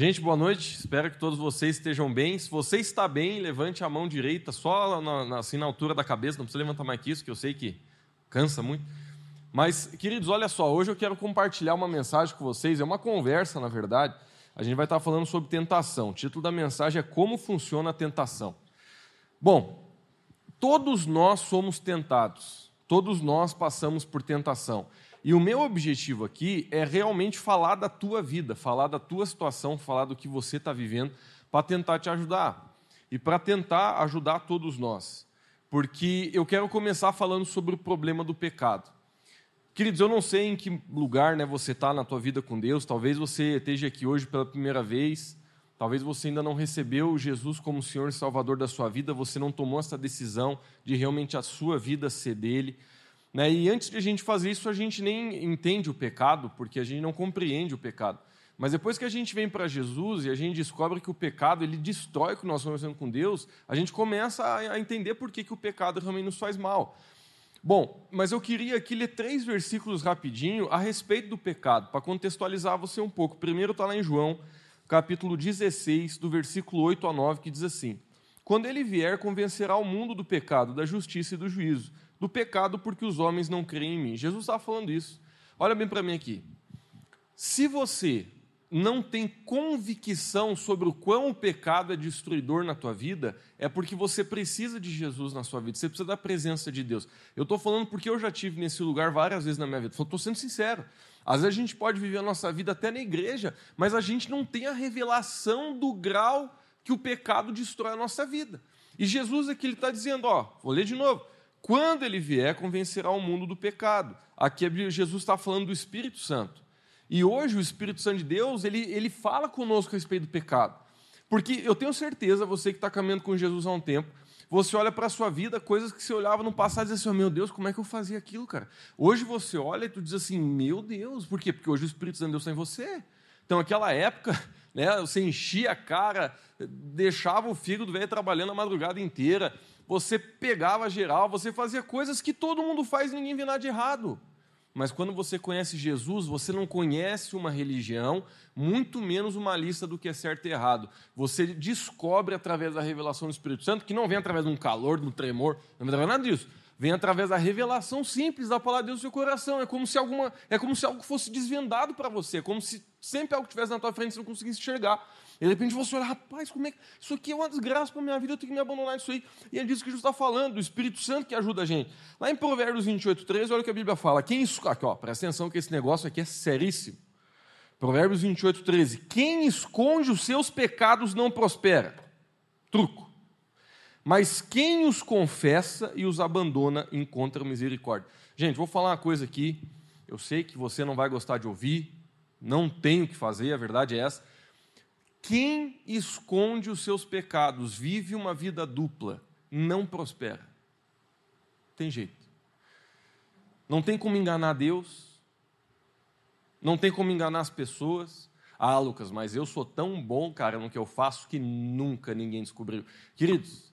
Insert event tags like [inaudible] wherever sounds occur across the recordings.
Gente, boa noite. Espero que todos vocês estejam bem. Se você está bem, levante a mão direita só na, assim na altura da cabeça. Não precisa levantar mais que isso, que eu sei que cansa muito. Mas, queridos, olha só. Hoje eu quero compartilhar uma mensagem com vocês. É uma conversa, na verdade. A gente vai estar falando sobre tentação. O título da mensagem é Como Funciona a Tentação. Bom, todos nós somos tentados. Todos nós passamos por tentação. E o meu objetivo aqui é realmente falar da tua vida, falar da tua situação, falar do que você está vivendo, para tentar te ajudar. E para tentar ajudar todos nós. Porque eu quero começar falando sobre o problema do pecado. Queridos, eu não sei em que lugar né, você está na tua vida com Deus, talvez você esteja aqui hoje pela primeira vez, talvez você ainda não recebeu Jesus como Senhor e Salvador da sua vida, você não tomou essa decisão de realmente a sua vida ser dele. Né? E antes de a gente fazer isso, a gente nem entende o pecado, porque a gente não compreende o pecado. Mas depois que a gente vem para Jesus e a gente descobre que o pecado ele destrói o que nós estamos fazendo com Deus, a gente começa a entender por que, que o pecado realmente nos faz mal. Bom, mas eu queria aqui ler três versículos rapidinho a respeito do pecado, para contextualizar você um pouco. Primeiro está lá em João, capítulo 16, do versículo 8 a 9, que diz assim: Quando ele vier, convencerá o mundo do pecado, da justiça e do juízo do pecado porque os homens não creem em mim. Jesus estava falando isso. Olha bem para mim aqui. Se você não tem convicção sobre o quão o pecado é destruidor na tua vida, é porque você precisa de Jesus na sua vida, você precisa da presença de Deus. Eu estou falando porque eu já tive nesse lugar várias vezes na minha vida. Estou sendo sincero. Às vezes a gente pode viver a nossa vida até na igreja, mas a gente não tem a revelação do grau que o pecado destrói a nossa vida. E Jesus aqui ele está dizendo, ó, vou ler de novo. Quando ele vier, convencerá o mundo do pecado. Aqui Jesus está falando do Espírito Santo. E hoje o Espírito Santo de Deus, ele, ele fala conosco a respeito do pecado. Porque eu tenho certeza, você que está caminhando com Jesus há um tempo, você olha para a sua vida, coisas que você olhava no passado e dizia assim, oh, meu Deus, como é que eu fazia aquilo, cara? Hoje você olha e tu diz assim, meu Deus, por quê? Porque hoje o Espírito Santo de Deus está em você. Então, naquela época, né, você enchia a cara, deixava o fígado velho trabalhando a madrugada inteira, você pegava geral, você fazia coisas que todo mundo faz e ninguém vê nada de errado. Mas quando você conhece Jesus, você não conhece uma religião, muito menos uma lista do que é certo e errado. Você descobre através da revelação do Espírito Santo, que não vem através de um calor, de um tremor, não vem através nada disso. Vem através da revelação simples da palavra de Deus no seu coração. É como se, alguma, é como se algo fosse desvendado para você, é como se sempre algo estivesse na tua frente e você não conseguisse enxergar. E de repente você olha, rapaz, como é que. Isso aqui é uma desgraça para minha vida, eu tenho que me abandonar isso aí. E ele diz que Jesus está falando, do Espírito Santo que ajuda a gente. Lá em Provérbios 28, 13, olha o que a Bíblia fala. Quem aqui, ó, presta atenção que esse negócio aqui é seríssimo. Provérbios 28, 13. Quem esconde os seus pecados não prospera. Truco. Mas quem os confessa e os abandona encontra misericórdia. Gente, vou falar uma coisa aqui. Eu sei que você não vai gostar de ouvir, não tenho o que fazer, a verdade é essa. Quem esconde os seus pecados, vive uma vida dupla, não prospera. Tem jeito. Não tem como enganar Deus, não tem como enganar as pessoas. Ah, Lucas, mas eu sou tão bom, cara, no que eu faço que nunca ninguém descobriu. Queridos,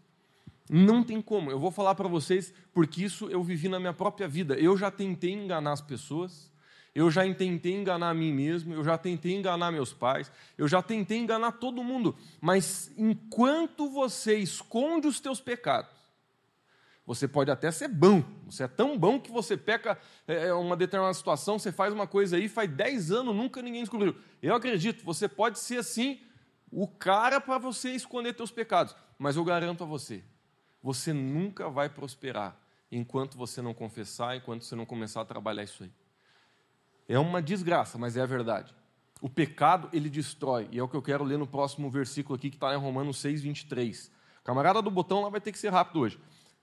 não tem como. Eu vou falar para vocês porque isso eu vivi na minha própria vida. Eu já tentei enganar as pessoas, eu já tentei enganar a mim mesmo, eu já tentei enganar meus pais, eu já tentei enganar todo mundo. Mas enquanto você esconde os teus pecados, você pode até ser bom, você é tão bom que você peca é, é uma determinada situação, você faz uma coisa aí, faz 10 anos, nunca ninguém descobriu. Eu acredito, você pode ser assim, o cara para você esconder teus pecados, mas eu garanto a você, você nunca vai prosperar enquanto você não confessar, enquanto você não começar a trabalhar isso aí. É uma desgraça, mas é a verdade. O pecado, ele destrói. E é o que eu quero ler no próximo versículo aqui, que está em Romanos 6, 23. Camarada do botão lá vai ter que ser rápido hoje.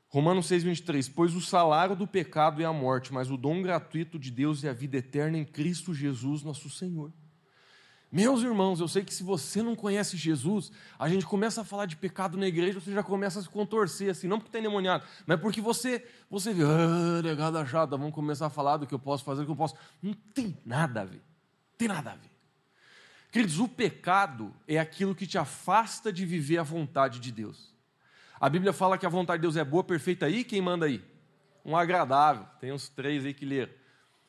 Romanos 6, 23. Pois o salário do pecado é a morte, mas o dom gratuito de Deus é a vida eterna em Cristo Jesus, nosso Senhor. Meus irmãos, eu sei que se você não conhece Jesus, a gente começa a falar de pecado na igreja, você já começa a se contorcer, assim, não porque está endemoniado, mas porque você, você vê, ah, negada chata, vamos começar a falar do que eu posso fazer, do que eu posso. Não tem nada a ver. Tem nada a ver. Queridos, o pecado é aquilo que te afasta de viver a vontade de Deus. A Bíblia fala que a vontade de Deus é boa, perfeita aí, quem manda aí? Um agradável. Tem uns três aí que leram.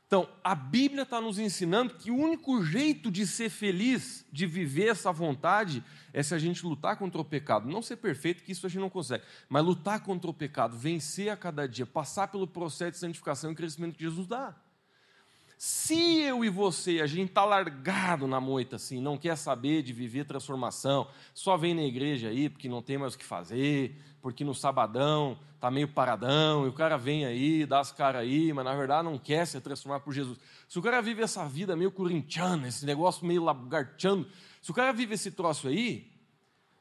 Então, a Bíblia está nos ensinando que o único jeito de ser feliz, de viver essa vontade, é se a gente lutar contra o pecado. Não ser perfeito, que isso a gente não consegue, mas lutar contra o pecado, vencer a cada dia, passar pelo processo de santificação e crescimento que Jesus dá. Se eu e você, a gente está largado na moita, assim, não quer saber de viver transformação, só vem na igreja aí porque não tem mais o que fazer, porque no sabadão está meio paradão, e o cara vem aí, dá as caras aí, mas na verdade não quer se transformar por Jesus. Se o cara vive essa vida meio corintiana, esse negócio meio lagarteando, se o cara vive esse troço aí,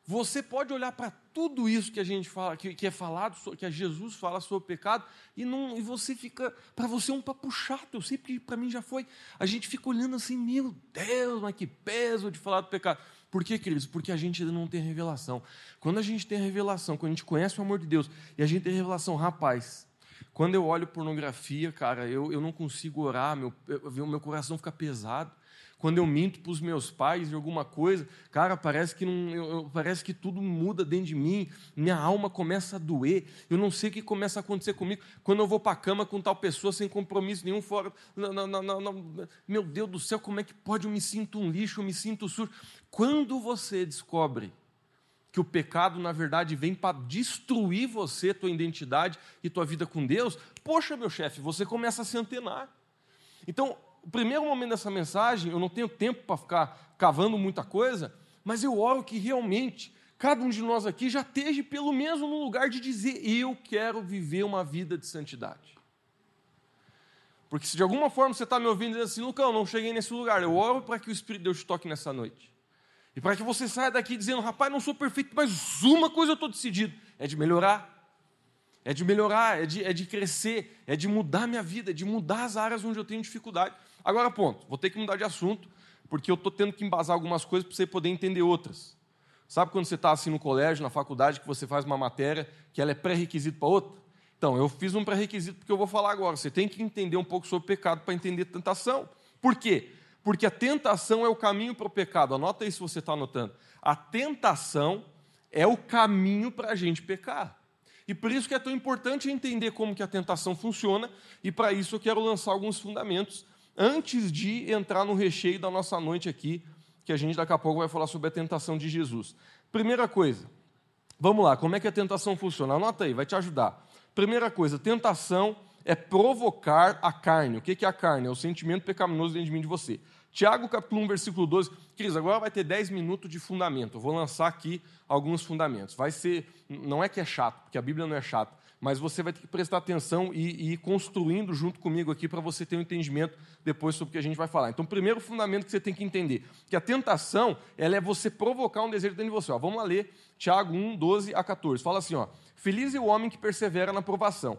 você pode olhar para tudo isso que a gente fala, que, que é falado, que a Jesus fala sobre o pecado, e, não, e você fica, para você é um papo chato, eu sei que para mim já foi. A gente fica olhando assim, meu Deus, mas que peso de falar do pecado. Por quê, queridos? Porque a gente ainda não tem revelação. Quando a gente tem revelação, quando a gente conhece o amor de Deus, e a gente tem revelação, rapaz, quando eu olho pornografia, cara, eu, eu não consigo orar, meu, eu, meu coração fica pesado quando eu minto para os meus pais de alguma coisa, cara, parece que, não, eu, parece que tudo muda dentro de mim, minha alma começa a doer, eu não sei o que começa a acontecer comigo. Quando eu vou para a cama com tal pessoa sem compromisso nenhum, fora, não, não, meu Deus do céu, como é que pode? Eu me sinto um lixo, eu me sinto sujo. Quando você descobre que o pecado, na verdade, vem para destruir você, tua identidade e tua vida com Deus, poxa, meu chefe, você começa a se antenar. Então, o primeiro momento dessa mensagem, eu não tenho tempo para ficar cavando muita coisa, mas eu oro que realmente cada um de nós aqui já esteja pelo menos no lugar de dizer: eu quero viver uma vida de santidade. Porque se de alguma forma você está me ouvindo dizendo assim, Lucão, não cheguei nesse lugar, eu oro para que o Espírito de Deus te toque nessa noite. E para que você saia daqui dizendo, rapaz, não sou perfeito, mas uma coisa eu estou decidido: é de melhorar é de melhorar, é de, é de crescer, é de mudar minha vida, é de mudar as áreas onde eu tenho dificuldade. Agora, ponto, vou ter que mudar de assunto, porque eu estou tendo que embasar algumas coisas para você poder entender outras. Sabe quando você está assim no colégio, na faculdade, que você faz uma matéria que ela é pré-requisito para outra? Então, eu fiz um pré-requisito porque eu vou falar agora. Você tem que entender um pouco sobre pecado para entender tentação. Por quê? Porque a tentação é o caminho para o pecado. Anota aí se você está anotando. A tentação é o caminho para a gente pecar. E por isso que é tão importante entender como que a tentação funciona, e para isso eu quero lançar alguns fundamentos antes de entrar no recheio da nossa noite aqui, que a gente daqui a pouco vai falar sobre a tentação de Jesus. Primeira coisa, vamos lá, como é que a tentação funciona? Anota aí, vai te ajudar. Primeira coisa, tentação é provocar a carne. O que é a carne? É o sentimento pecaminoso dentro de mim de você. Tiago capítulo 1, versículo 12. Cris, agora vai ter 10 minutos de fundamento. Eu vou lançar aqui alguns fundamentos. Vai ser, não é que é chato, porque a Bíblia não é chata, mas você vai ter que prestar atenção e, e ir construindo junto comigo aqui para você ter um entendimento depois sobre o que a gente vai falar. Então, primeiro fundamento que você tem que entender, que a tentação, ela é você provocar um desejo dentro de você. Ó, vamos lá ler Tiago 1, 12 a 14. Fala assim, ó, Feliz é o homem que persevera na provação,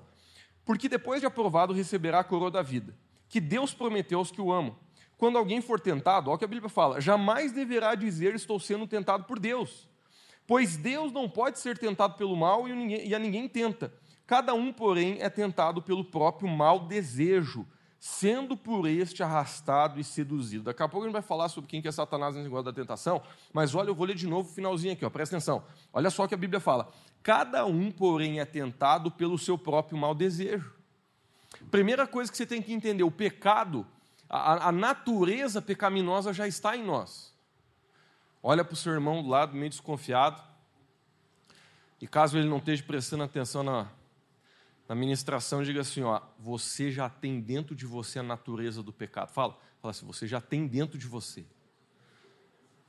porque depois de aprovado receberá a coroa da vida, que Deus prometeu aos que o amam. Quando alguém for tentado, olha o que a Bíblia fala, jamais deverá dizer estou sendo tentado por Deus. Pois Deus não pode ser tentado pelo mal e a ninguém tenta. Cada um, porém, é tentado pelo próprio mau desejo, sendo por este arrastado e seduzido. Daqui a pouco a gente vai falar sobre quem que é Satanás nesse negócio da tentação, mas olha, eu vou ler de novo o finalzinho aqui, ó, presta atenção. Olha só o que a Bíblia fala. Cada um, porém, é tentado pelo seu próprio mau desejo. Primeira coisa que você tem que entender: o pecado a, a natureza pecaminosa já está em nós. Olha para o seu irmão do lado, meio desconfiado. E caso ele não esteja prestando atenção na, na ministração, diga assim: ó, você já tem dentro de você a natureza do pecado. Fala, fala assim: você já tem dentro de você.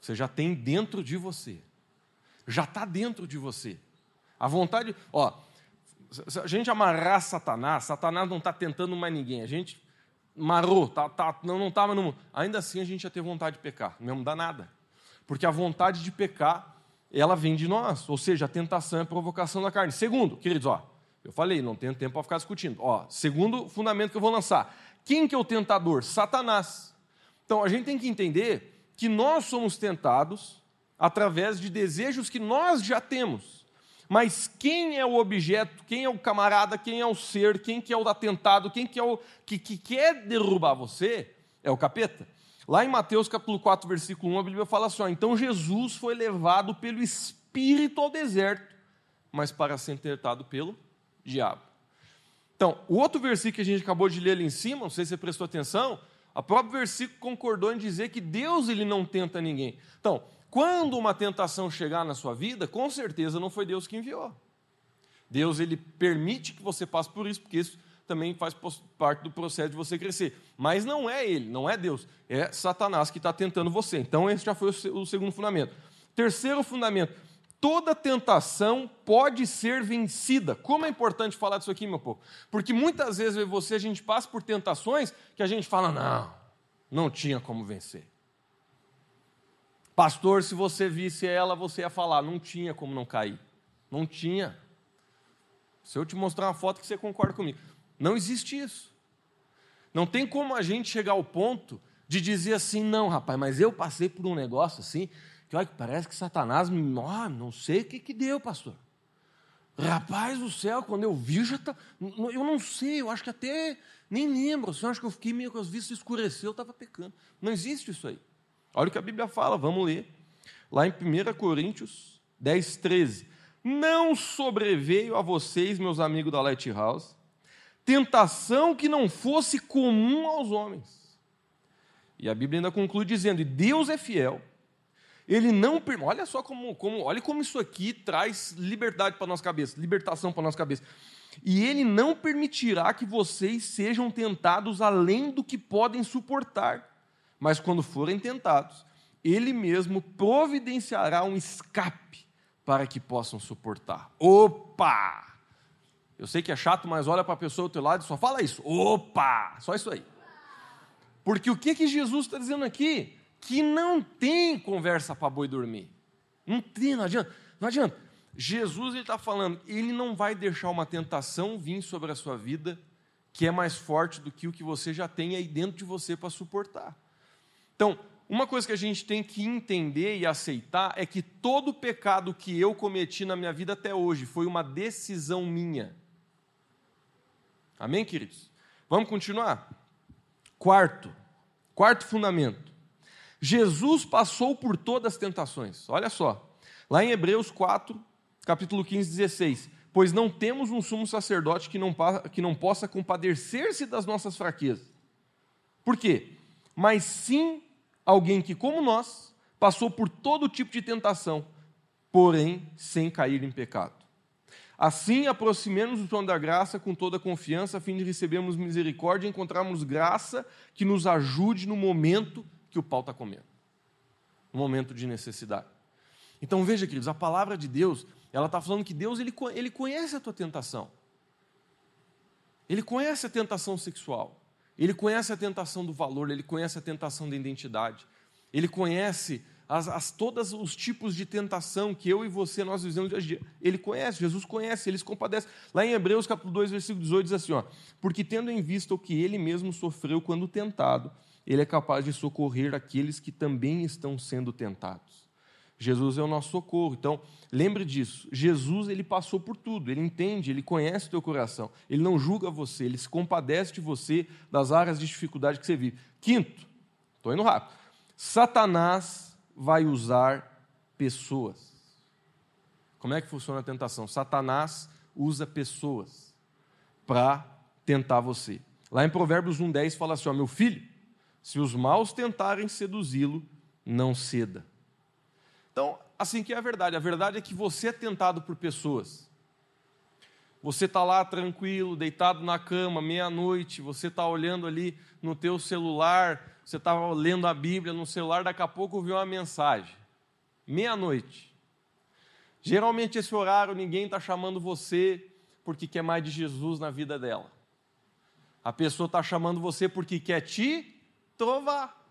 Você já tem dentro de você. Já está dentro de você. A vontade, ó, se a gente amarrar Satanás, Satanás não está tentando mais ninguém. A gente marou, tá, tá, não estava no mundo. Ainda assim a gente ia ter vontade de pecar, não dá nada. Porque a vontade de pecar, ela vem de nós, ou seja, a tentação é a provocação da carne. Segundo, queridos, ó, eu falei, não tenho tempo para ficar discutindo. Ó, segundo fundamento que eu vou lançar. Quem que é o tentador? Satanás. Então a gente tem que entender que nós somos tentados através de desejos que nós já temos. Mas quem é o objeto, quem é o camarada, quem é o ser, quem que é o atentado, quem que é o que, que quer derrubar você, é o capeta. Lá em Mateus capítulo 4, versículo 1, a Bíblia fala assim: ó, então Jesus foi levado pelo Espírito ao deserto, mas para ser tentado pelo diabo. Então, o outro versículo que a gente acabou de ler ali em cima, não sei se você prestou atenção, o próprio versículo concordou em dizer que Deus ele não tenta ninguém. Então, quando uma tentação chegar na sua vida, com certeza não foi Deus que enviou. Deus ele permite que você passe por isso, porque isso também faz parte do processo de você crescer. Mas não é ele, não é Deus, é Satanás que está tentando você. Então, esse já foi o segundo fundamento. Terceiro fundamento: toda tentação pode ser vencida. Como é importante falar disso aqui, meu povo? Porque muitas vezes você a gente passa por tentações que a gente fala: não, não tinha como vencer. Pastor, se você visse ela, você ia falar: não tinha como não cair. Não tinha. Se eu te mostrar uma foto que você concorda comigo. Não existe isso. Não tem como a gente chegar ao ponto de dizer assim, não, rapaz, mas eu passei por um negócio assim, que olha, parece que Satanás. Oh, não sei o que, que deu, pastor. Rapaz do céu, quando eu vi, já tá. Eu não sei, eu acho que até nem lembro. Eu acho que eu fiquei meio com as vistas escureceu, eu estava pecando. Não existe isso aí. Olha o que a Bíblia fala, vamos ler. Lá em 1 Coríntios 10, 13. Não sobreveio a vocês, meus amigos da Lighthouse, tentação que não fosse comum aos homens. E a Bíblia ainda conclui dizendo: e Deus é fiel. Ele não. Olha só como, como, olha como isso aqui traz liberdade para nossa cabeça, libertação para nossa cabeça. E ele não permitirá que vocês sejam tentados além do que podem suportar. Mas quando forem tentados, ele mesmo providenciará um escape para que possam suportar. Opa! Eu sei que é chato, mas olha para a pessoa do teu lado e só fala isso. Opa! Só isso aí. Porque o que, que Jesus está dizendo aqui? Que não tem conversa para boi dormir. Não tem, não adianta. Não adianta. Jesus está falando, ele não vai deixar uma tentação vir sobre a sua vida que é mais forte do que o que você já tem aí dentro de você para suportar. Então, uma coisa que a gente tem que entender e aceitar é que todo pecado que eu cometi na minha vida até hoje foi uma decisão minha. Amém, queridos? Vamos continuar? Quarto, quarto fundamento. Jesus passou por todas as tentações. Olha só, lá em Hebreus 4, capítulo 15, 16. Pois não temos um sumo sacerdote que não, que não possa compadecer-se das nossas fraquezas. Por quê? Mas sim alguém que, como nós, passou por todo tipo de tentação, porém sem cair em pecado. Assim, aproximemos o trono da graça com toda confiança, a fim de recebermos misericórdia e encontrarmos graça que nos ajude no momento que o pau está comendo no momento de necessidade. Então veja, queridos, a palavra de Deus, ela está falando que Deus ele, ele conhece a tua tentação. Ele conhece a tentação sexual. Ele conhece a tentação do valor, ele conhece a tentação da identidade. Ele conhece as, as, todos os tipos de tentação que eu e você nós vivemos dia a dia. Ele conhece, Jesus conhece, ele se compadece. Lá em Hebreus capítulo 2, versículo 18 diz assim, ó, porque tendo em vista o que ele mesmo sofreu quando tentado, ele é capaz de socorrer aqueles que também estão sendo tentados. Jesus é o nosso socorro. Então, lembre disso. Jesus, ele passou por tudo. Ele entende, ele conhece o teu coração. Ele não julga você, ele se compadece de você das áreas de dificuldade que você vive. Quinto, estou indo rápido. Satanás vai usar pessoas. Como é que funciona a tentação? Satanás usa pessoas para tentar você. Lá em Provérbios 1,10 fala assim: ó, meu filho, se os maus tentarem seduzi-lo, não ceda. Então, assim que é a verdade. A verdade é que você é tentado por pessoas. Você está lá tranquilo, deitado na cama, meia-noite, você está olhando ali no teu celular, você estava lendo a Bíblia no celular, daqui a pouco viu uma mensagem. Meia-noite. Geralmente esse horário ninguém está chamando você porque quer mais de Jesus na vida dela. A pessoa está chamando você porque quer te trovar.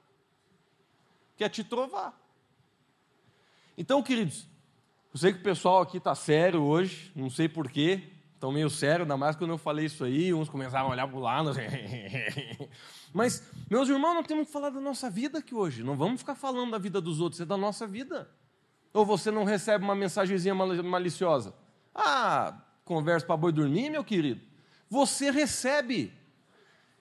Quer te trovar. Então, queridos, eu sei que o pessoal aqui está sério hoje, não sei porquê, estão meio sério, ainda mais quando eu falei isso aí, uns começaram a olhar para o lado. [laughs] Mas, meus irmãos, não temos que falar da nossa vida aqui hoje. Não vamos ficar falando da vida dos outros, é da nossa vida. Ou você não recebe uma mensagenzinha maliciosa? Ah, conversa para boi dormir, meu querido. Você recebe.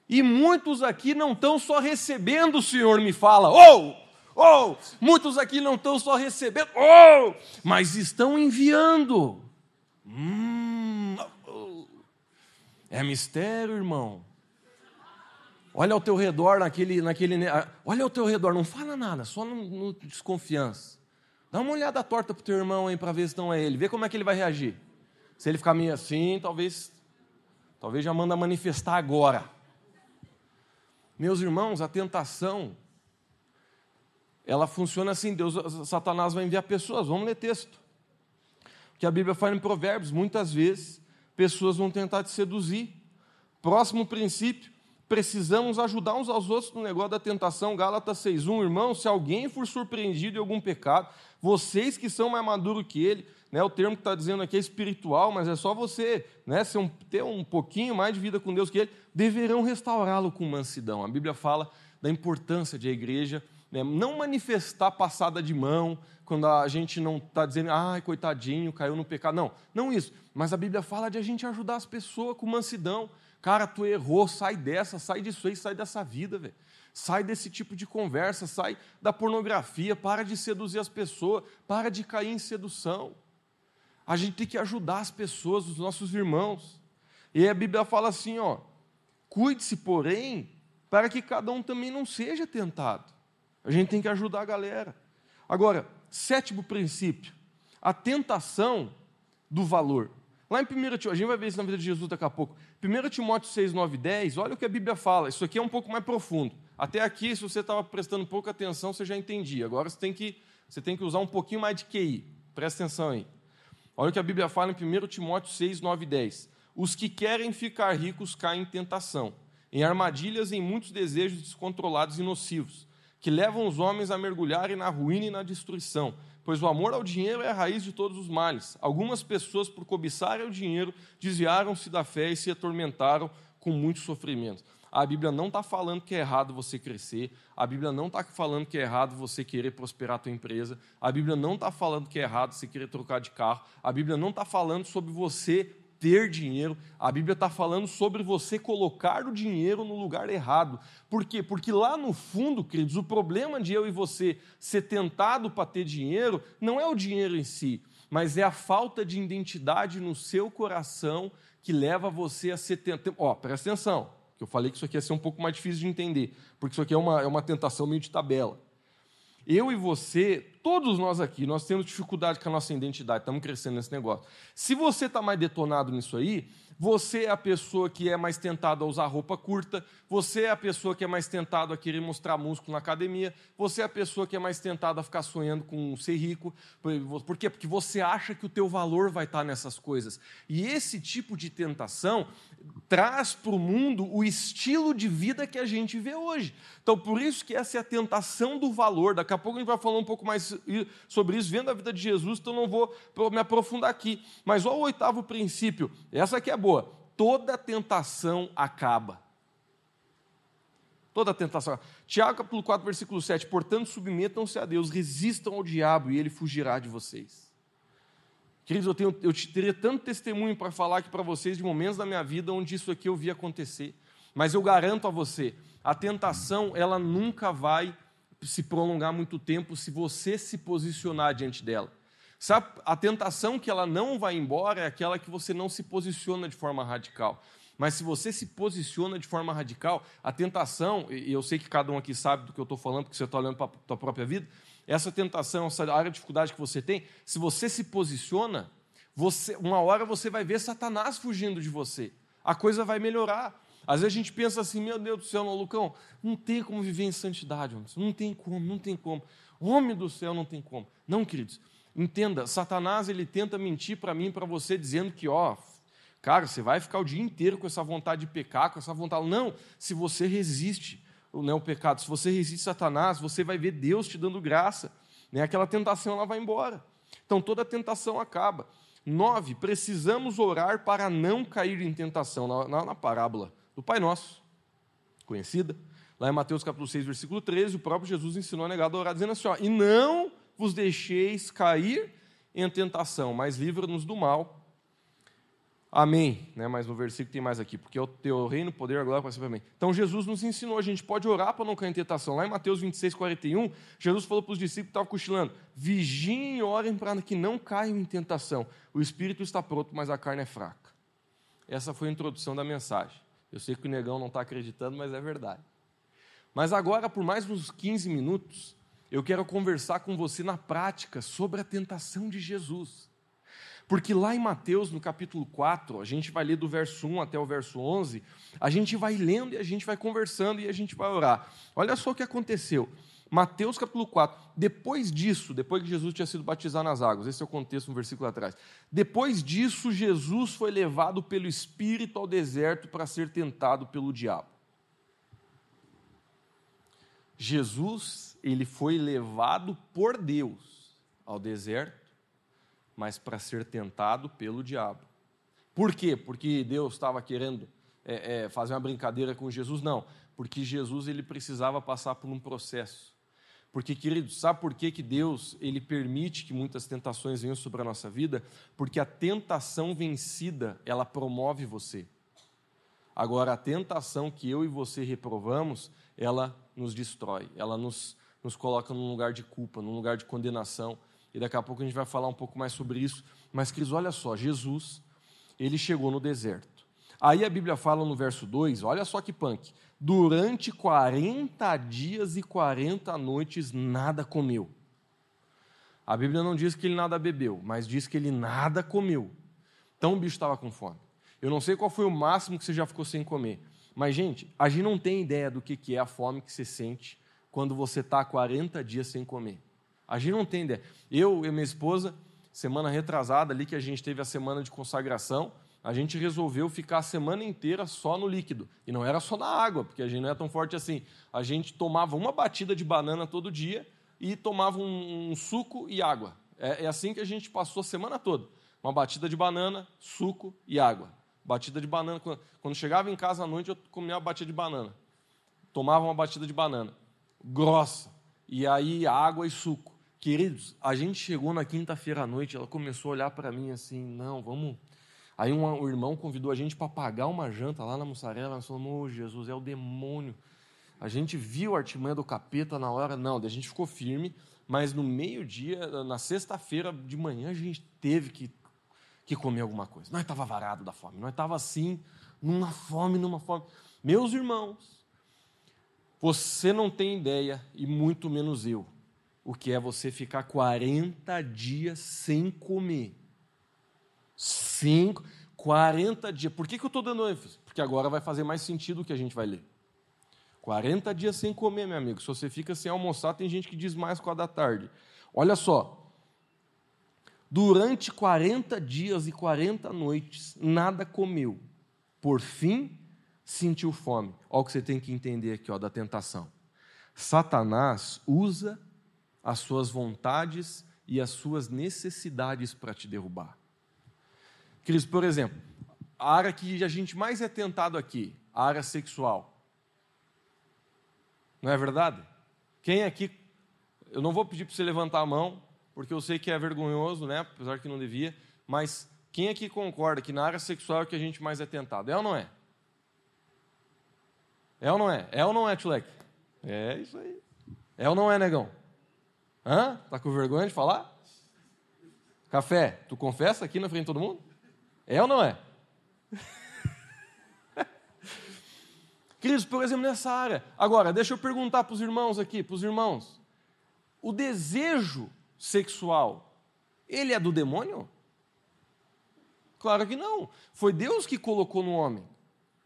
E muitos aqui não estão só recebendo, o Senhor me fala. Ou, oh, ou, oh, muitos aqui não estão só recebendo, ou, oh, mas estão enviando. Hum, É mistério, irmão. Olha ao teu redor, naquele, naquele. Olha ao teu redor, não fala nada, só no, no desconfiança. Dá uma olhada torta pro teu irmão aí para ver se não é ele. Vê como é que ele vai reagir. Se ele ficar meio assim, talvez. Talvez já manda manifestar agora. Meus irmãos, a tentação, ela funciona assim: Deus, Satanás vai enviar pessoas. Vamos ler texto. Que a Bíblia fala em Provérbios, muitas vezes pessoas vão tentar te seduzir. Próximo princípio, precisamos ajudar uns aos outros no negócio da tentação. Gálatas 6:1, irmão, se alguém for surpreendido em algum pecado, vocês que são mais maduros que ele, né, o termo que está dizendo aqui é espiritual, mas é só você né, um, ter um pouquinho mais de vida com Deus que ele, deverão restaurá-lo com mansidão. A Bíblia fala da importância de a igreja né, não manifestar passada de mão, quando a gente não está dizendo, ai, coitadinho, caiu no pecado. Não, não isso. Mas a Bíblia fala de a gente ajudar as pessoas com mansidão. Cara, tu errou, sai dessa, sai disso aí, sai dessa vida, velho. Sai desse tipo de conversa, sai da pornografia, para de seduzir as pessoas, para de cair em sedução. A gente tem que ajudar as pessoas, os nossos irmãos. E a Bíblia fala assim, ó: Cuide-se, porém, para que cada um também não seja tentado. A gente tem que ajudar a galera. Agora, sétimo princípio, a tentação do valor. Lá em 1 Timóteo, a gente vai ver isso na vida de Jesus daqui a pouco. 1 Timóteo 6, 9 e 10, olha o que a Bíblia fala. Isso aqui é um pouco mais profundo. Até aqui, se você estava prestando pouca atenção, você já entendia. Agora você tem, que, você tem que usar um pouquinho mais de QI. Presta atenção aí. Olha o que a Bíblia fala em 1 Timóteo 6, 9 e 10. Os que querem ficar ricos caem em tentação, em armadilhas em muitos desejos descontrolados e nocivos, que levam os homens a mergulharem na ruína e na destruição pois o amor ao dinheiro é a raiz de todos os males. Algumas pessoas, por cobiçarem o dinheiro, desviaram-se da fé e se atormentaram com muitos sofrimentos. A Bíblia não está falando que é errado você crescer, a Bíblia não está falando que é errado você querer prosperar a tua empresa, a Bíblia não está falando que é errado você querer trocar de carro, a Bíblia não está falando sobre você ter dinheiro, a Bíblia está falando sobre você colocar o dinheiro no lugar errado. Por quê? Porque lá no fundo, queridos, o problema de eu e você ser tentado para ter dinheiro não é o dinheiro em si, mas é a falta de identidade no seu coração que leva você a ser tentado. Ó, presta atenção, que eu falei que isso aqui ia ser um pouco mais difícil de entender, porque isso aqui é uma, é uma tentação meio de tabela. Eu e você, todos nós aqui, nós temos dificuldade com a nossa identidade, estamos crescendo nesse negócio. Se você está mais detonado nisso aí, você é a pessoa que é mais tentada a usar roupa curta, você é a pessoa que é mais tentada a querer mostrar músculo na academia, você é a pessoa que é mais tentada a ficar sonhando com ser rico. Por quê? Porque você acha que o teu valor vai estar nessas coisas. E esse tipo de tentação traz para o mundo o estilo de vida que a gente vê hoje. Então, por isso que essa é a tentação do valor. Daqui a pouco a gente vai falar um pouco mais sobre isso, vendo a vida de Jesus, então não vou me aprofundar aqui. Mas olha o oitavo princípio, essa aqui é boa. Toda tentação acaba. Toda tentação. Tiago capítulo 4, versículo 7. Portanto, submetam-se a Deus, resistam ao diabo e ele fugirá de vocês. Queridos, eu, tenho, eu teria tanto testemunho para falar aqui para vocês de momentos da minha vida onde isso aqui eu vi acontecer. Mas eu garanto a você, a tentação, ela nunca vai se prolongar muito tempo se você se posicionar diante dela. Sabe, a tentação que ela não vai embora é aquela que você não se posiciona de forma radical. Mas se você se posiciona de forma radical, a tentação, e eu sei que cada um aqui sabe do que eu estou falando, porque você está olhando para a sua própria vida, essa tentação, essa área de dificuldade que você tem, se você se posiciona, você, uma hora você vai ver Satanás fugindo de você. A coisa vai melhorar. Às vezes a gente pensa assim, meu Deus do céu, Lucão, não tem como viver em santidade, não tem como, não tem como. Homem do céu, não tem como. Não, queridos, entenda, Satanás ele tenta mentir para mim, para você, dizendo que, ó, cara, você vai ficar o dia inteiro com essa vontade de pecar, com essa vontade. Não, se você resiste, né, o pecado. Se você resiste Satanás, você vai ver Deus te dando graça. Né? Aquela tentação ela vai embora. Então toda tentação acaba. Nove, precisamos orar para não cair em tentação. Na, na, na, parábola do Pai Nosso, conhecida, lá em Mateus capítulo 6, versículo 13, o próprio Jesus ensinou a negado a orar, dizendo assim: ó, E não vos deixeis cair em tentação, mas livra-nos do mal. Amém. Né? Mas no versículo tem mais aqui, porque é o teu reino, poder, agora para sempre. Amém. Então Jesus nos ensinou, a gente pode orar para não cair em tentação. Lá em Mateus 26, 41, Jesus falou para os discípulos que estavam cochilando: vigiem e orem para que não caiam em tentação. O espírito está pronto, mas a carne é fraca. Essa foi a introdução da mensagem. Eu sei que o negão não está acreditando, mas é verdade. Mas agora, por mais uns 15 minutos, eu quero conversar com você na prática sobre a tentação de Jesus. Porque lá em Mateus, no capítulo 4, a gente vai ler do verso 1 até o verso 11, a gente vai lendo e a gente vai conversando e a gente vai orar. Olha só o que aconteceu. Mateus capítulo 4. Depois disso, depois que Jesus tinha sido batizado nas águas, esse é o contexto no versículo atrás. Depois disso, Jesus foi levado pelo Espírito ao deserto para ser tentado pelo diabo. Jesus, ele foi levado por Deus ao deserto mas para ser tentado pelo diabo. Por quê? Porque Deus estava querendo é, é, fazer uma brincadeira com Jesus? Não, porque Jesus ele precisava passar por um processo. Porque, queridos, sabe por que, que Deus ele permite que muitas tentações venham sobre a nossa vida? Porque a tentação vencida, ela promove você. Agora, a tentação que eu e você reprovamos, ela nos destrói, ela nos, nos coloca num lugar de culpa, num lugar de condenação e daqui a pouco a gente vai falar um pouco mais sobre isso. Mas, Cris, olha só, Jesus, ele chegou no deserto. Aí a Bíblia fala no verso 2, olha só que punk. Durante 40 dias e 40 noites nada comeu. A Bíblia não diz que ele nada bebeu, mas diz que ele nada comeu. Então o bicho estava com fome. Eu não sei qual foi o máximo que você já ficou sem comer. Mas, gente, a gente não tem ideia do que é a fome que você sente quando você está 40 dias sem comer. A gente não tem ideia. Eu e minha esposa, semana retrasada ali que a gente teve a semana de consagração, a gente resolveu ficar a semana inteira só no líquido. E não era só na água, porque a gente não é tão forte assim. A gente tomava uma batida de banana todo dia e tomava um, um suco e água. É, é, assim que a gente passou a semana toda. Uma batida de banana, suco e água. Batida de banana. Quando chegava em casa à noite, eu comia uma batida de banana. Tomava uma batida de banana. Grossa. E aí água e suco. Queridos, a gente chegou na quinta-feira à noite, ela começou a olhar para mim assim, não, vamos. Aí um, um irmão convidou a gente para pagar uma janta lá na mussarela, nós falamos, oh, Jesus, é o demônio. A gente viu a artimanha do capeta na hora, não, a gente ficou firme, mas no meio-dia, na sexta-feira de manhã, a gente teve que, que comer alguma coisa. Nós estava varado da fome, nós estava assim, numa fome, numa fome. Meus irmãos, você não tem ideia, e muito menos eu, o que é você ficar 40 dias sem comer. Cinco, 40 dias. Por que, que eu estou dando ênfase? Porque agora vai fazer mais sentido o que a gente vai ler. 40 dias sem comer, meu amigo. Se você fica sem almoçar, tem gente que diz mais com a da tarde. Olha só. Durante 40 dias e 40 noites, nada comeu. Por fim, sentiu fome. Olha o que você tem que entender aqui ó, da tentação. Satanás usa as suas vontades e as suas necessidades para te derrubar. Cris, por exemplo, a área que a gente mais é tentado aqui, a área sexual. Não é verdade? Quem aqui. Eu não vou pedir para você levantar a mão, porque eu sei que é vergonhoso, né? apesar que não devia, mas quem aqui concorda que na área sexual é que a gente mais é tentado? É ou não é? É ou não é? É ou não é, Tulek? É isso aí. É ou não é, negão? Hã? Tá com vergonha de falar? Café, tu confessa aqui na frente de todo mundo? É ou não é? [laughs] Queridos, por exemplo, nessa área. Agora, deixa eu perguntar para os irmãos aqui, para os irmãos. O desejo sexual, ele é do demônio? Claro que não. Foi Deus que colocou no homem,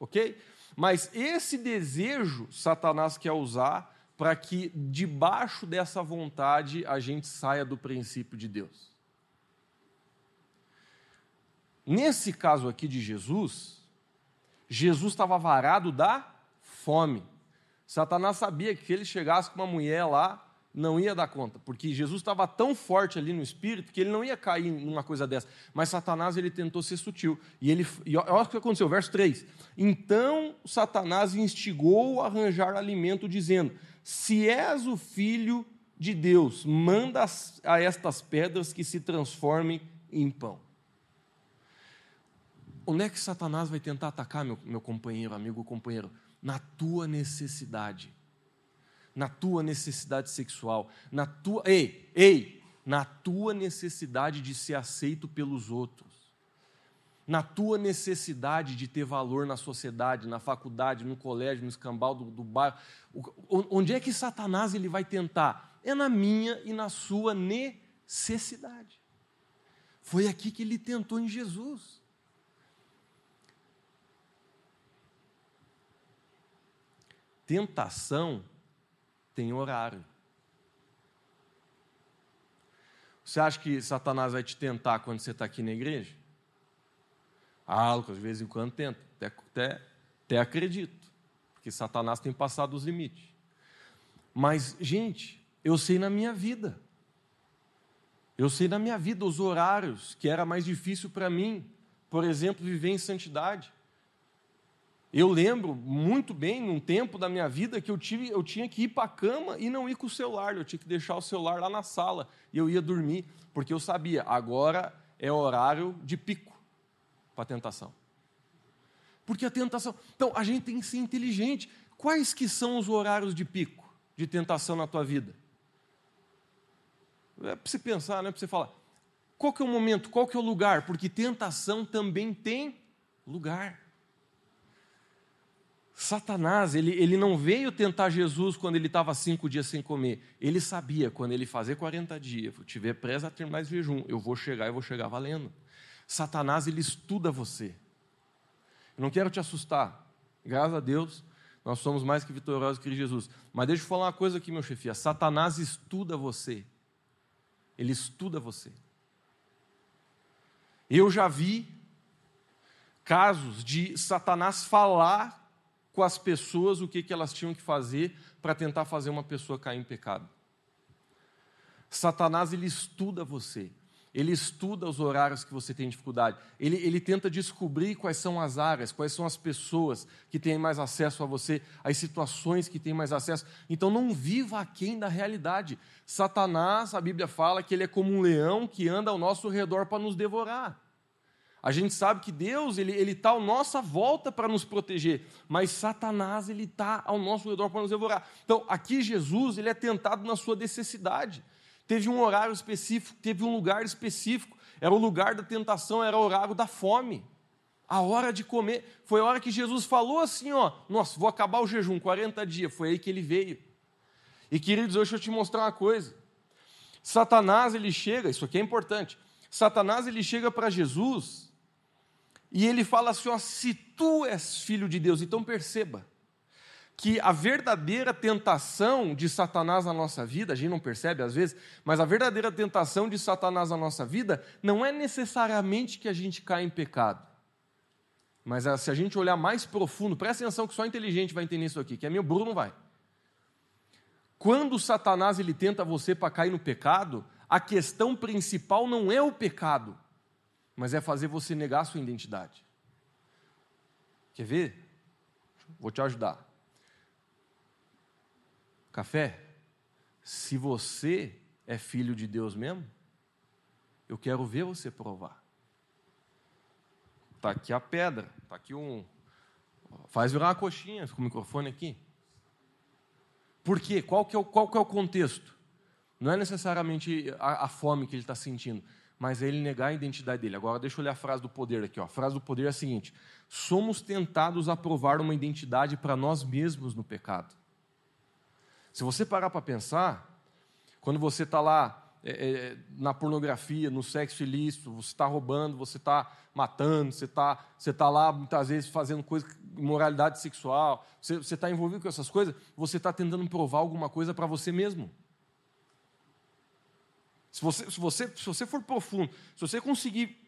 ok? Mas esse desejo, Satanás quer usar para que debaixo dessa vontade a gente saia do princípio de Deus. Nesse caso aqui de Jesus, Jesus estava varado da fome. Satanás sabia que ele chegasse com uma mulher lá, não ia dar conta, porque Jesus estava tão forte ali no espírito que ele não ia cair numa coisa dessa. Mas Satanás ele tentou ser sutil. E ele, e olha o que aconteceu, verso 3. Então Satanás instigou a arranjar alimento, dizendo: Se és o filho de Deus, manda a estas pedras que se transformem em pão. Onde é que Satanás vai tentar atacar, meu, meu companheiro, amigo, companheiro? Na tua necessidade na tua necessidade sexual, na tua, ei, ei, na tua necessidade de ser aceito pelos outros. na tua necessidade de ter valor na sociedade, na faculdade, no colégio, no escambau do, do bairro. Onde é que Satanás ele vai tentar? É na minha e na sua necessidade. Foi aqui que ele tentou em Jesus. Tentação tem horário. Você acha que Satanás vai te tentar quando você está aqui na igreja? Ah, Lucas, de vez em quando tenta. Até, até, até acredito. Porque Satanás tem passado os limites. Mas, gente, eu sei na minha vida. Eu sei na minha vida os horários que era mais difícil para mim, por exemplo, viver em santidade. Eu lembro muito bem, num tempo da minha vida, que eu, tive, eu tinha que ir para a cama e não ir com o celular, eu tinha que deixar o celular lá na sala e eu ia dormir, porque eu sabia, agora é horário de pico para a tentação. Porque a tentação. Então, a gente tem que ser inteligente. Quais que são os horários de pico de tentação na tua vida? É para você pensar, não é para você falar. Qual que é o momento, qual que é o lugar? Porque tentação também tem lugar. Satanás, ele, ele não veio tentar Jesus quando ele estava cinco dias sem comer. Ele sabia, quando ele fazer 40 dias, tiver presa a ter mais jejum, eu vou chegar e vou chegar valendo. Satanás, ele estuda você. Eu não quero te assustar. Graças a Deus, nós somos mais que vitoriosos que Jesus. Mas deixa eu falar uma coisa aqui, meu chefia. Satanás estuda você. Ele estuda você. Eu já vi casos de Satanás falar com as pessoas o que, que elas tinham que fazer para tentar fazer uma pessoa cair em pecado. Satanás ele estuda você. Ele estuda os horários que você tem dificuldade. Ele, ele tenta descobrir quais são as áreas, quais são as pessoas que têm mais acesso a você, as situações que têm mais acesso. Então não viva aquém da realidade. Satanás, a Bíblia fala que ele é como um leão que anda ao nosso redor para nos devorar. A gente sabe que Deus ele ele está à nossa volta para nos proteger, mas Satanás ele está ao nosso redor para nos devorar. Então aqui Jesus ele é tentado na sua necessidade teve um horário específico, teve um lugar específico. Era o lugar da tentação, era o horário da fome. A hora de comer. Foi a hora que Jesus falou assim: ó, nossa, vou acabar o jejum, 40 dias. Foi aí que ele veio. E queridos, hoje eu te mostrar uma coisa. Satanás, ele chega, isso aqui é importante. Satanás, ele chega para Jesus e ele fala assim: ó, se tu és filho de Deus, então perceba que a verdadeira tentação de Satanás na nossa vida, a gente não percebe às vezes, mas a verdadeira tentação de Satanás na nossa vida não é necessariamente que a gente caia em pecado. Mas é, se a gente olhar mais profundo, presta atenção que só inteligente vai entender isso aqui, que a minha Bruno não vai. Quando Satanás ele tenta você para cair no pecado, a questão principal não é o pecado, mas é fazer você negar a sua identidade. Quer ver? Vou te ajudar. Café, se você é filho de Deus mesmo, eu quero ver você provar. Está aqui a pedra, está aqui um. Faz virar uma coxinha com o microfone aqui. Por quê? Qual que é o, qual que é o contexto? Não é necessariamente a, a fome que ele está sentindo, mas é ele negar a identidade dele. Agora, deixa eu ler a frase do poder aqui. Ó. A frase do poder é a seguinte: somos tentados a provar uma identidade para nós mesmos no pecado. Se você parar para pensar, quando você está lá é, é, na pornografia, no sexo ilícito, você está roubando, você está matando, você está você tá lá muitas vezes fazendo coisa, imoralidade sexual, você está envolvido com essas coisas, você está tentando provar alguma coisa para você mesmo. Se você, se, você, se você for profundo, se você conseguir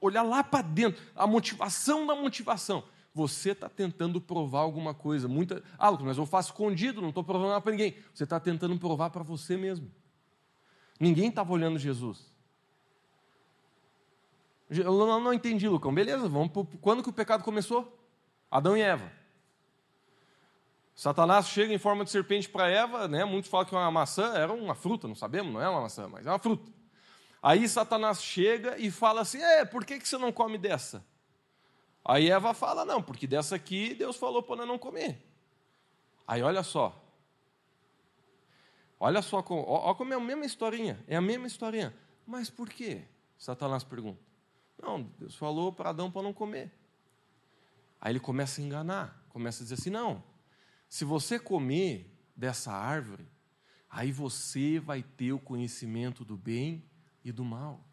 olhar lá para dentro, a motivação da motivação, você está tentando provar alguma coisa. Muita, ah, mas eu faço escondido, não estou provando para ninguém. Você está tentando provar para você mesmo. Ninguém estava olhando Jesus. Eu não, não entendi, Lucão. Beleza, vamos quando que o pecado começou? Adão e Eva. Satanás chega em forma de serpente para Eva, né? Muitos falam que uma maçã era uma fruta, não sabemos, não é uma maçã, mas é uma fruta. Aí Satanás chega e fala assim: é, por que, que você não come dessa? Aí Eva fala: não, porque dessa aqui Deus falou para não comer. Aí olha só. Olha só, olha como é a mesma historinha. É a mesma historinha. Mas por quê? Satanás pergunta. Não, Deus falou para Adão para não comer. Aí ele começa a enganar, começa a dizer assim: não, se você comer dessa árvore, aí você vai ter o conhecimento do bem e do mal.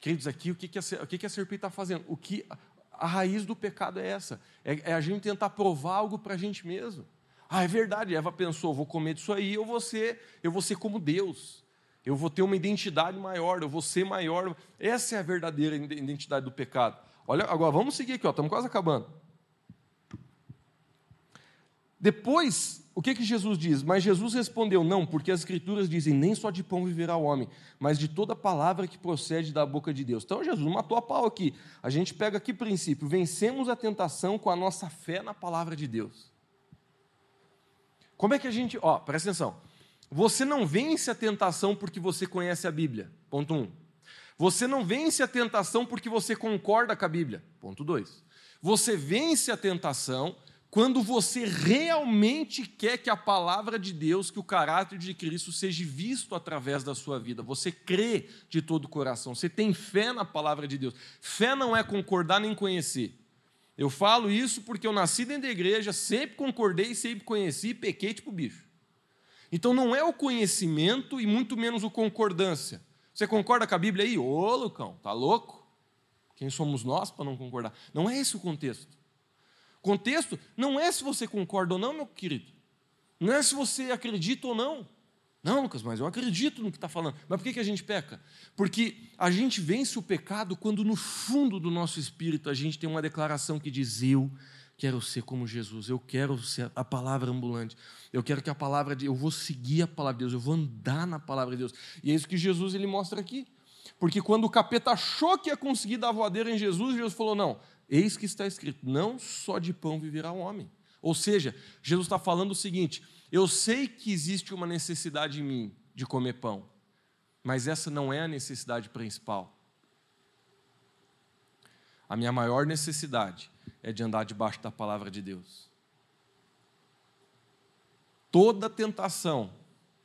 Queridos, aqui o que, que, a, o que, que a serpente está fazendo? O que a raiz do pecado é essa: é, é a gente tentar provar algo para a gente mesmo. Ah, é verdade, Eva pensou, vou comer disso aí, eu vou ser, eu vou ser como Deus. Eu vou ter uma identidade maior, eu vou ser maior. Essa é a verdadeira identidade do pecado. Olha, agora vamos seguir aqui, ó, estamos quase acabando. Depois, o que, que Jesus diz? Mas Jesus respondeu: Não, porque as Escrituras dizem: Nem só de pão viverá o homem, mas de toda palavra que procede da boca de Deus. Então Jesus matou a pau aqui. A gente pega aqui princípio: vencemos a tentação com a nossa fé na palavra de Deus. Como é que a gente. Ó, presta atenção. Você não vence a tentação porque você conhece a Bíblia. Ponto 1. Um. Você não vence a tentação porque você concorda com a Bíblia. Ponto 2. Você vence a tentação quando você realmente quer que a palavra de Deus, que o caráter de Cristo seja visto através da sua vida. Você crê de todo o coração, você tem fé na palavra de Deus. Fé não é concordar nem conhecer. Eu falo isso porque eu nasci dentro da igreja, sempre concordei, sempre conheci pequei tipo bicho. Então não é o conhecimento e muito menos o concordância. Você concorda com a Bíblia aí? Ô, Lucão, tá louco? Quem somos nós para não concordar? Não é esse o contexto. Contexto não é se você concorda ou não, meu querido. Não é se você acredita ou não. Não, Lucas, mas eu acredito no que está falando. Mas por que, que a gente peca? Porque a gente vence o pecado quando no fundo do nosso espírito a gente tem uma declaração que diz: Eu quero ser como Jesus, eu quero ser a palavra ambulante, eu quero que a palavra de eu vou seguir a palavra de Deus, eu vou andar na palavra de Deus. E é isso que Jesus ele mostra aqui. Porque quando o capeta achou que ia conseguir dar voadeira em Jesus, Jesus falou: Não, eis que está escrito, não só de pão viverá o homem. Ou seja, Jesus está falando o seguinte: eu sei que existe uma necessidade em mim de comer pão, mas essa não é a necessidade principal. A minha maior necessidade é de andar debaixo da palavra de Deus. Toda tentação,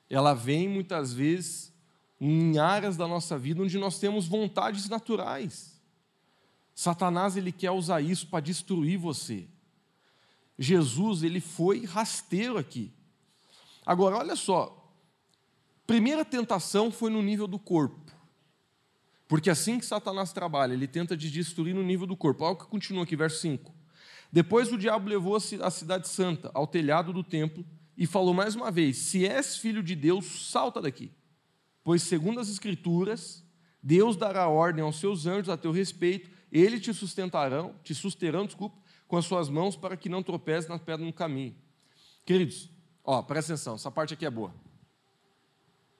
ela vem muitas vezes em áreas da nossa vida onde nós temos vontades naturais. Satanás ele quer usar isso para destruir você. Jesus ele foi rasteiro aqui. Agora olha só, primeira tentação foi no nível do corpo. Porque assim que Satanás trabalha, ele tenta te destruir no nível do corpo. Olha o que continua aqui, verso 5. Depois o diabo levou a cidade santa ao telhado do templo e falou mais uma vez: Se és filho de Deus, salta daqui. Pois, segundo as Escrituras, Deus dará ordem aos seus anjos a teu respeito, eles te sustentarão, te susterão, desculpa, com as suas mãos para que não tropece na pedra no caminho. Queridos, ó, presta atenção, essa parte aqui é boa.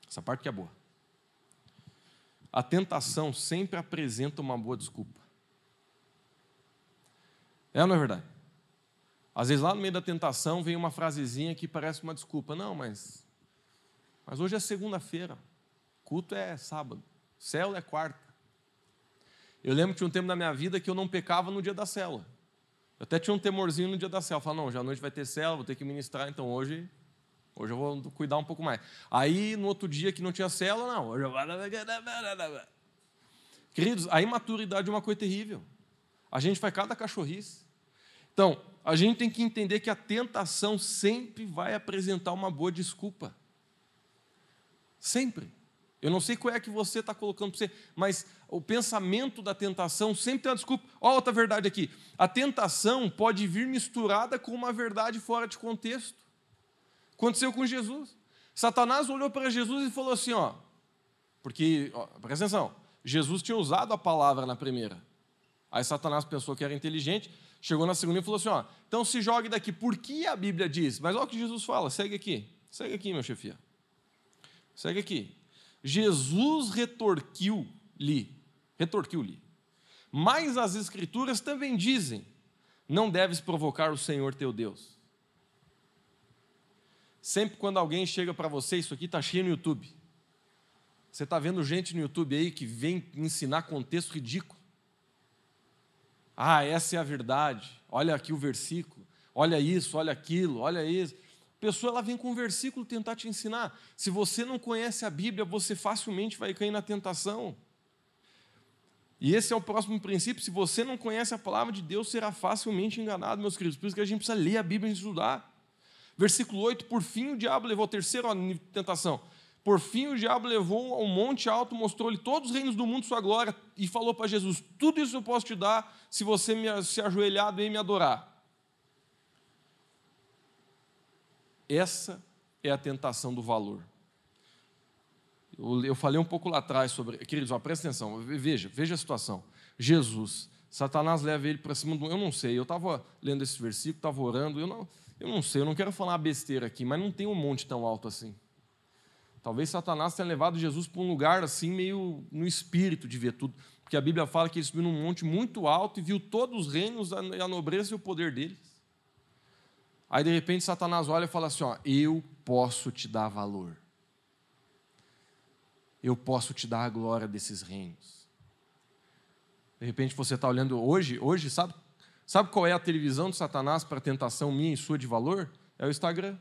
Essa parte aqui é boa. A tentação sempre apresenta uma boa desculpa. É ou não é verdade? Às vezes lá no meio da tentação vem uma frasezinha que parece uma desculpa. Não, mas, mas hoje é segunda-feira, culto é sábado, célula é quarta. Eu lembro que tinha um tempo da minha vida que eu não pecava no dia da célula. Eu até tinha um temorzinho no dia da célula. Falava, não, já à noite vai ter célula, vou ter que ministrar, então hoje Hoje eu vou cuidar um pouco mais. Aí, no outro dia que não tinha célula, não. Eu. Queridos, a imaturidade é uma coisa terrível. A gente faz cada cachorrice. Então, a gente tem que entender que a tentação sempre vai apresentar uma boa desculpa. Sempre. Eu não sei qual é que você está colocando para você, mas o pensamento da tentação sempre tem uma desculpa. Olha outra verdade aqui. A tentação pode vir misturada com uma verdade fora de contexto. Aconteceu com Jesus. Satanás olhou para Jesus e falou assim: ó, porque, ó, presta atenção, Jesus tinha usado a palavra na primeira. Aí Satanás pensou que era inteligente, chegou na segunda e falou assim: ó, então se jogue daqui. Por que a Bíblia diz? Mas olha o que Jesus fala, segue aqui. Segue aqui, meu chefia. Segue aqui. Jesus retorquiu-lhe, retorquiu-lhe. Mas as Escrituras também dizem: não deves provocar o Senhor teu Deus. Sempre quando alguém chega para você, isso aqui está cheio no YouTube. Você está vendo gente no YouTube aí que vem ensinar contexto ridículo. Ah, essa é a verdade. Olha aqui o versículo. Olha isso, olha aquilo, olha isso. Pessoa ela vem com um versículo tentar te ensinar. Se você não conhece a Bíblia, você facilmente vai cair na tentação. E esse é o próximo princípio. Se você não conhece a palavra de Deus, será facilmente enganado, meus queridos. Por isso que a gente precisa ler a Bíblia e estudar. Versículo 8: Por fim o diabo levou, terceira tentação. Por fim o diabo levou ao monte alto, mostrou-lhe todos os reinos do mundo, sua glória, e falou para Jesus: Tudo isso eu posso te dar se você me, se ajoelhar e me adorar. Essa é a tentação do valor. Eu, eu falei um pouco lá atrás sobre. Queridos, ó, presta atenção, veja, veja a situação. Jesus, Satanás leva ele para cima do. Eu não sei, eu estava lendo esse versículo, estava orando, eu não, eu não sei, eu não quero falar besteira aqui, mas não tem um monte tão alto assim. Talvez Satanás tenha levado Jesus para um lugar assim, meio no espírito de ver tudo. Porque a Bíblia fala que ele subiu num monte muito alto e viu todos os reinos, a nobreza e o poder deles. Aí de repente Satanás olha e fala assim: ó, eu posso te dar valor. Eu posso te dar a glória desses reinos. De repente você está olhando hoje, hoje sabe, sabe qual é a televisão de Satanás para tentação minha e sua de valor? É o Instagram.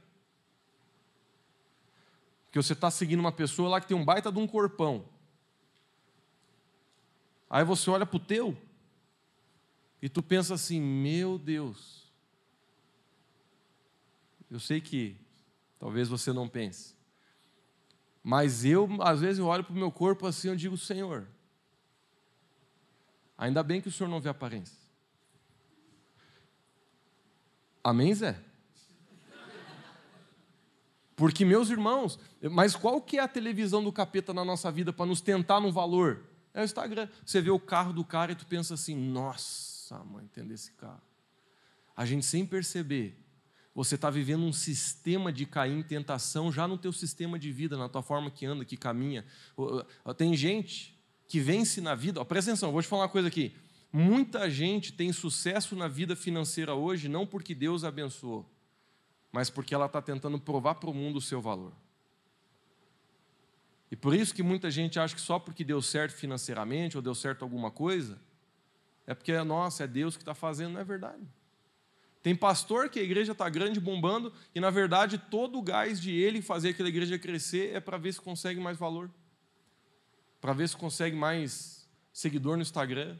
Porque você está seguindo uma pessoa lá que tem um baita de um corpão. Aí você olha para o teu e tu pensa assim, meu Deus, eu sei que talvez você não pense. Mas eu, às vezes, eu olho para o meu corpo assim e digo, Senhor, ainda bem que o Senhor não vê aparência. Amém, Zé? Porque, meus irmãos, mas qual que é a televisão do capeta na nossa vida para nos tentar no valor? É o Instagram. Você vê o carro do cara e tu pensa assim, nossa, mãe, entender esse carro. A gente sem perceber você está vivendo um sistema de cair em tentação já no teu sistema de vida, na tua forma que anda, que caminha. Tem gente que vence na vida. presta atenção, vou te falar uma coisa aqui. Muita gente tem sucesso na vida financeira hoje não porque Deus abençoou, mas porque ela está tentando provar para o mundo o seu valor. E por isso que muita gente acha que só porque deu certo financeiramente ou deu certo alguma coisa, é porque, nossa, é Deus que está fazendo, não é verdade. Tem pastor que a igreja está grande, bombando, e na verdade todo o gás de ele fazer aquela igreja crescer é para ver se consegue mais valor, para ver se consegue mais seguidor no Instagram,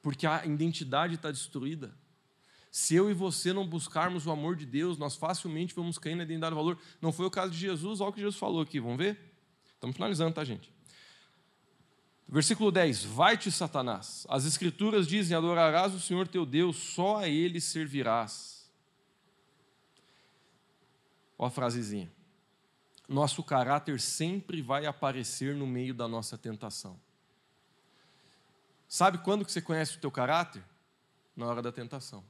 porque a identidade está destruída. Se eu e você não buscarmos o amor de Deus, nós facilmente vamos cair na identidade do valor. Não foi o caso de Jesus, olha o que Jesus falou aqui, vamos ver? Estamos finalizando, tá, gente? Versículo 10: Vai-te, Satanás. As Escrituras dizem: Adorarás o Senhor teu Deus, só a Ele servirás. Olha a frasezinha. Nosso caráter sempre vai aparecer no meio da nossa tentação. Sabe quando que você conhece o teu caráter? Na hora da tentação.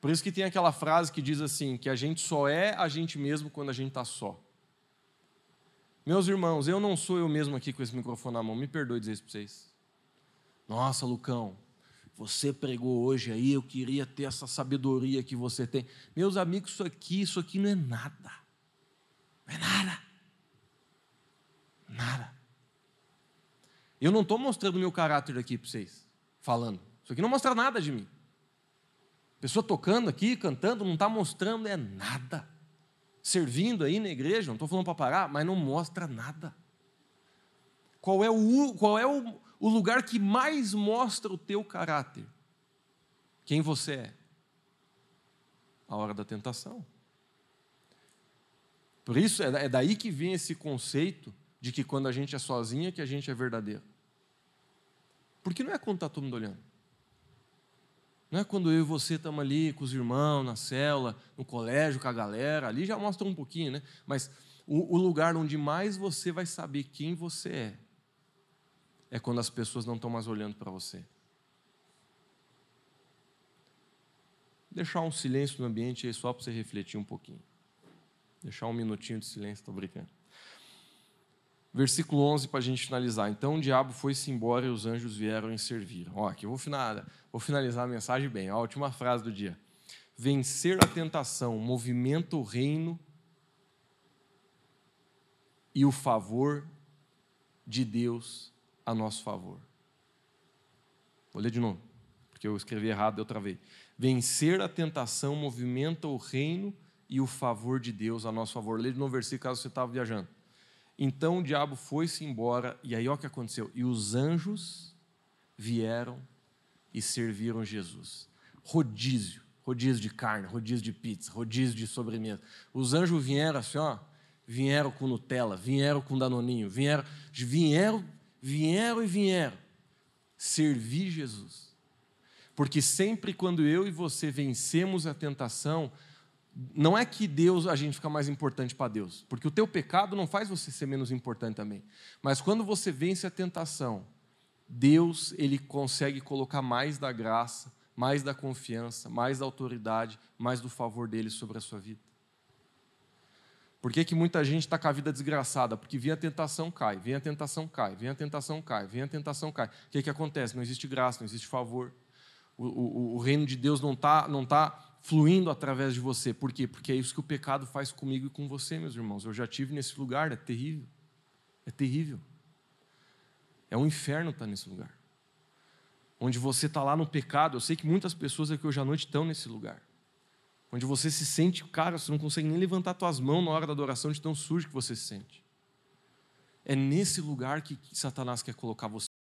Por isso que tem aquela frase que diz assim, que a gente só é a gente mesmo quando a gente está só. Meus irmãos, eu não sou eu mesmo aqui com esse microfone na mão, me perdoe dizer isso para vocês. Nossa, Lucão, você pregou hoje aí, eu queria ter essa sabedoria que você tem. Meus amigos, isso aqui, isso aqui não é nada. Não é nada. Nada. Eu não estou mostrando o meu caráter aqui para vocês, falando. Isso aqui não mostra nada de mim. Pessoa tocando aqui, cantando, não está mostrando é nada servindo aí na igreja, não estou falando para parar, mas não mostra nada. Qual é, o, qual é o, o lugar que mais mostra o teu caráter? Quem você é? A hora da tentação. Por isso, é, é daí que vem esse conceito de que quando a gente é sozinha, que a gente é verdadeiro. Porque não é quando está todo mundo olhando. Não é quando eu e você estamos ali com os irmãos, na cela, no colégio, com a galera, ali já mostra um pouquinho, né? Mas o, o lugar onde mais você vai saber quem você é, é quando as pessoas não estão mais olhando para você. Deixar um silêncio no ambiente aí só para você refletir um pouquinho. Deixar um minutinho de silêncio, estou brincando. Versículo 11 para a gente finalizar. Então o diabo foi-se embora e os anjos vieram e serviram. Ó, aqui eu vou finalizar, vou finalizar a mensagem bem. A última frase do dia. Vencer a tentação movimenta o reino e o favor de Deus a nosso favor. Vou ler de novo, porque eu escrevi errado outra vez. Vencer a tentação movimenta o reino e o favor de Deus a nosso favor. Lê de novo o versículo caso você estava viajando. Então o diabo foi-se embora, e aí o que aconteceu. E os anjos vieram e serviram Jesus. Rodízio, rodízio de carne, rodízio de pizza, rodízio de sobremesa. Os anjos vieram assim, ó, vieram com Nutella, vieram com Danoninho, vieram, vieram, vieram e vieram servir Jesus. Porque sempre quando eu e você vencemos a tentação, não é que Deus a gente fica mais importante para Deus, porque o teu pecado não faz você ser menos importante também. Mas quando você vence a tentação, Deus ele consegue colocar mais da graça, mais da confiança, mais da autoridade, mais do favor dele sobre a sua vida. Por que, que muita gente está com a vida desgraçada? Porque vem a tentação, cai, vem a tentação, cai, vem a tentação, cai, vem a tentação, cai. O que, que acontece? Não existe graça, não existe favor. O, o, o reino de Deus não está não tá fluindo através de você. Por quê? Porque é isso que o pecado faz comigo e com você, meus irmãos. Eu já tive nesse lugar, é terrível. É terrível. É um inferno estar nesse lugar. Onde você está lá no pecado. Eu sei que muitas pessoas aqui hoje à noite estão nesse lugar. Onde você se sente, cara, você não consegue nem levantar suas mãos na hora da adoração de tão sujo que você se sente. É nesse lugar que Satanás quer colocar você.